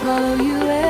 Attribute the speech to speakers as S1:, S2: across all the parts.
S1: star, you're singing satellite.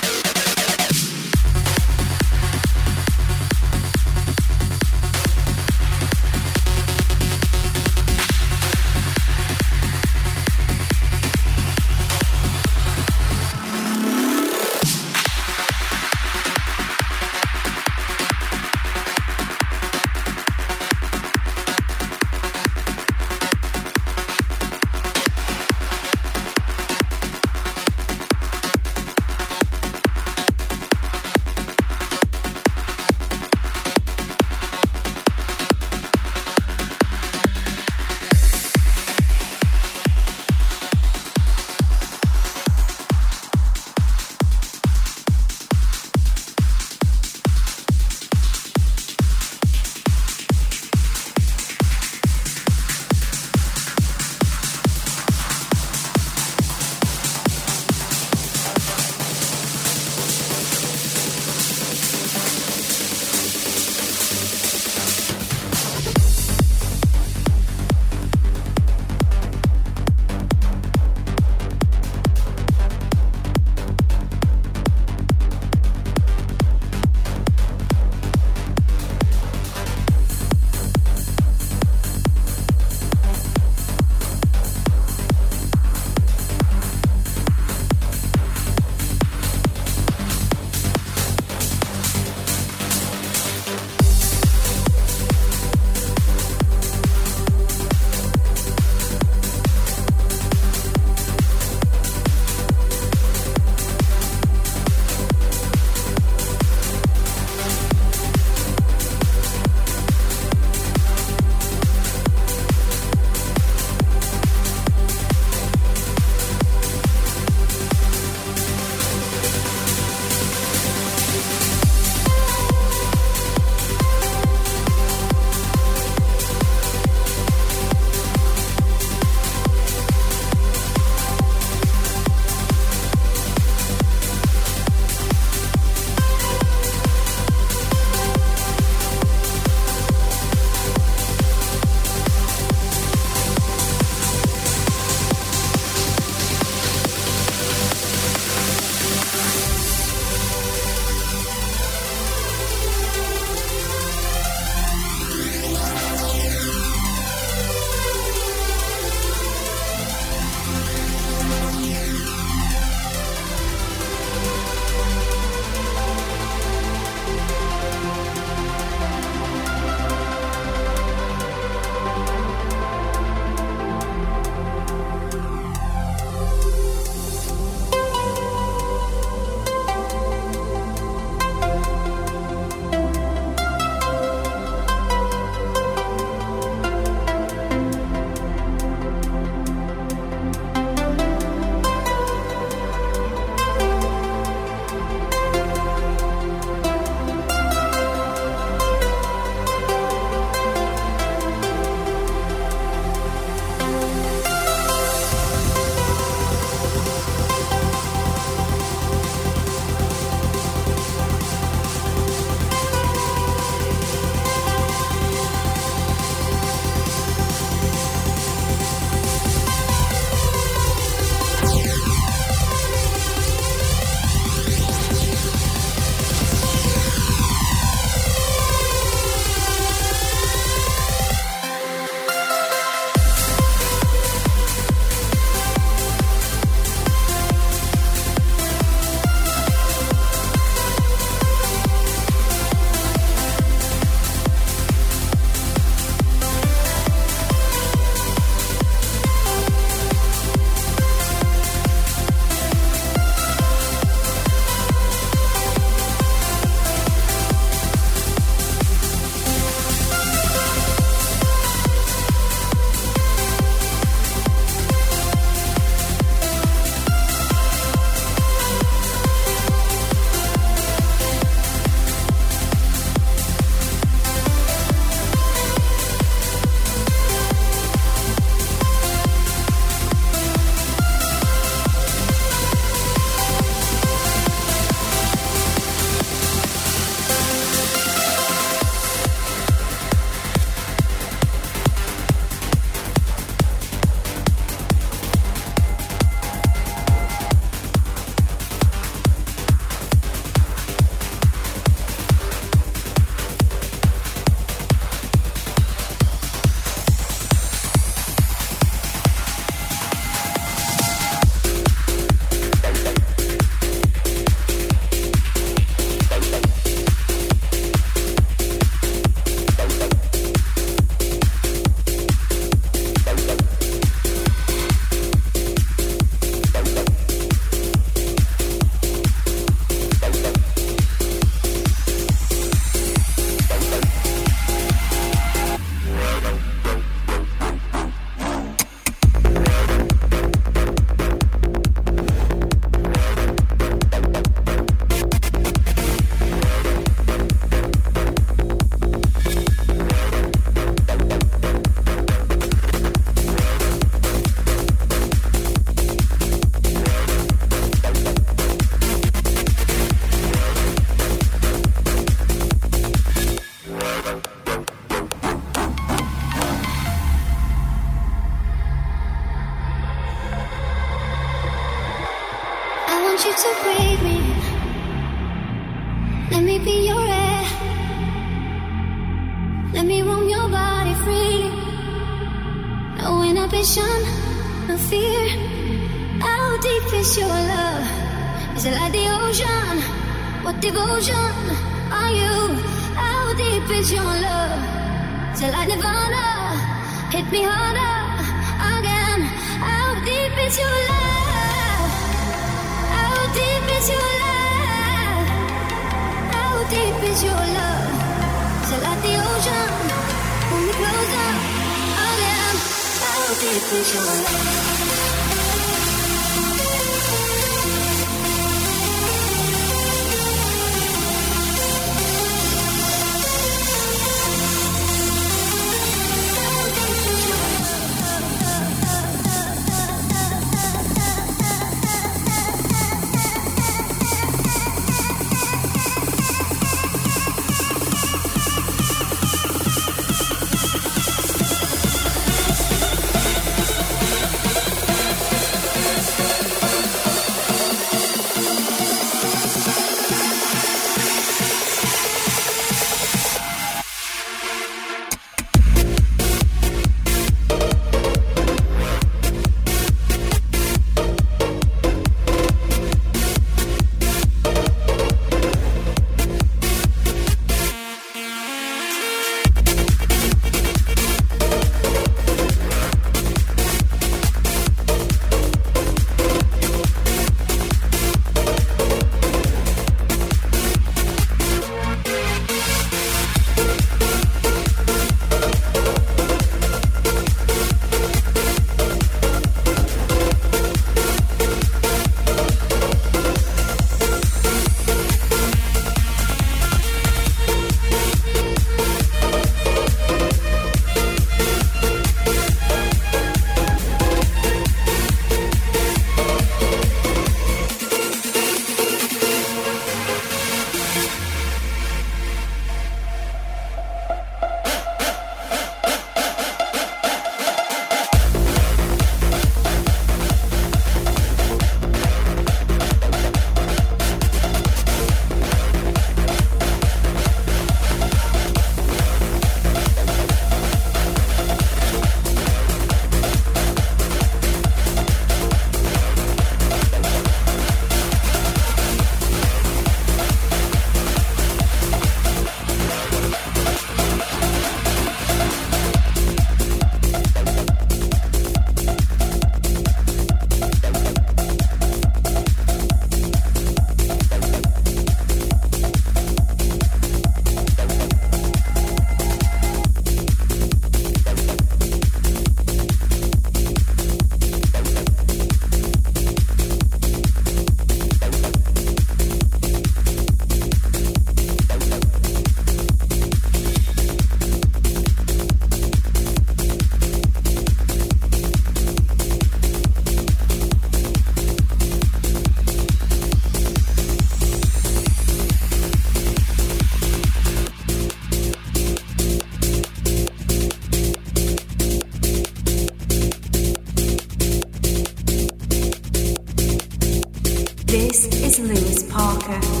S2: This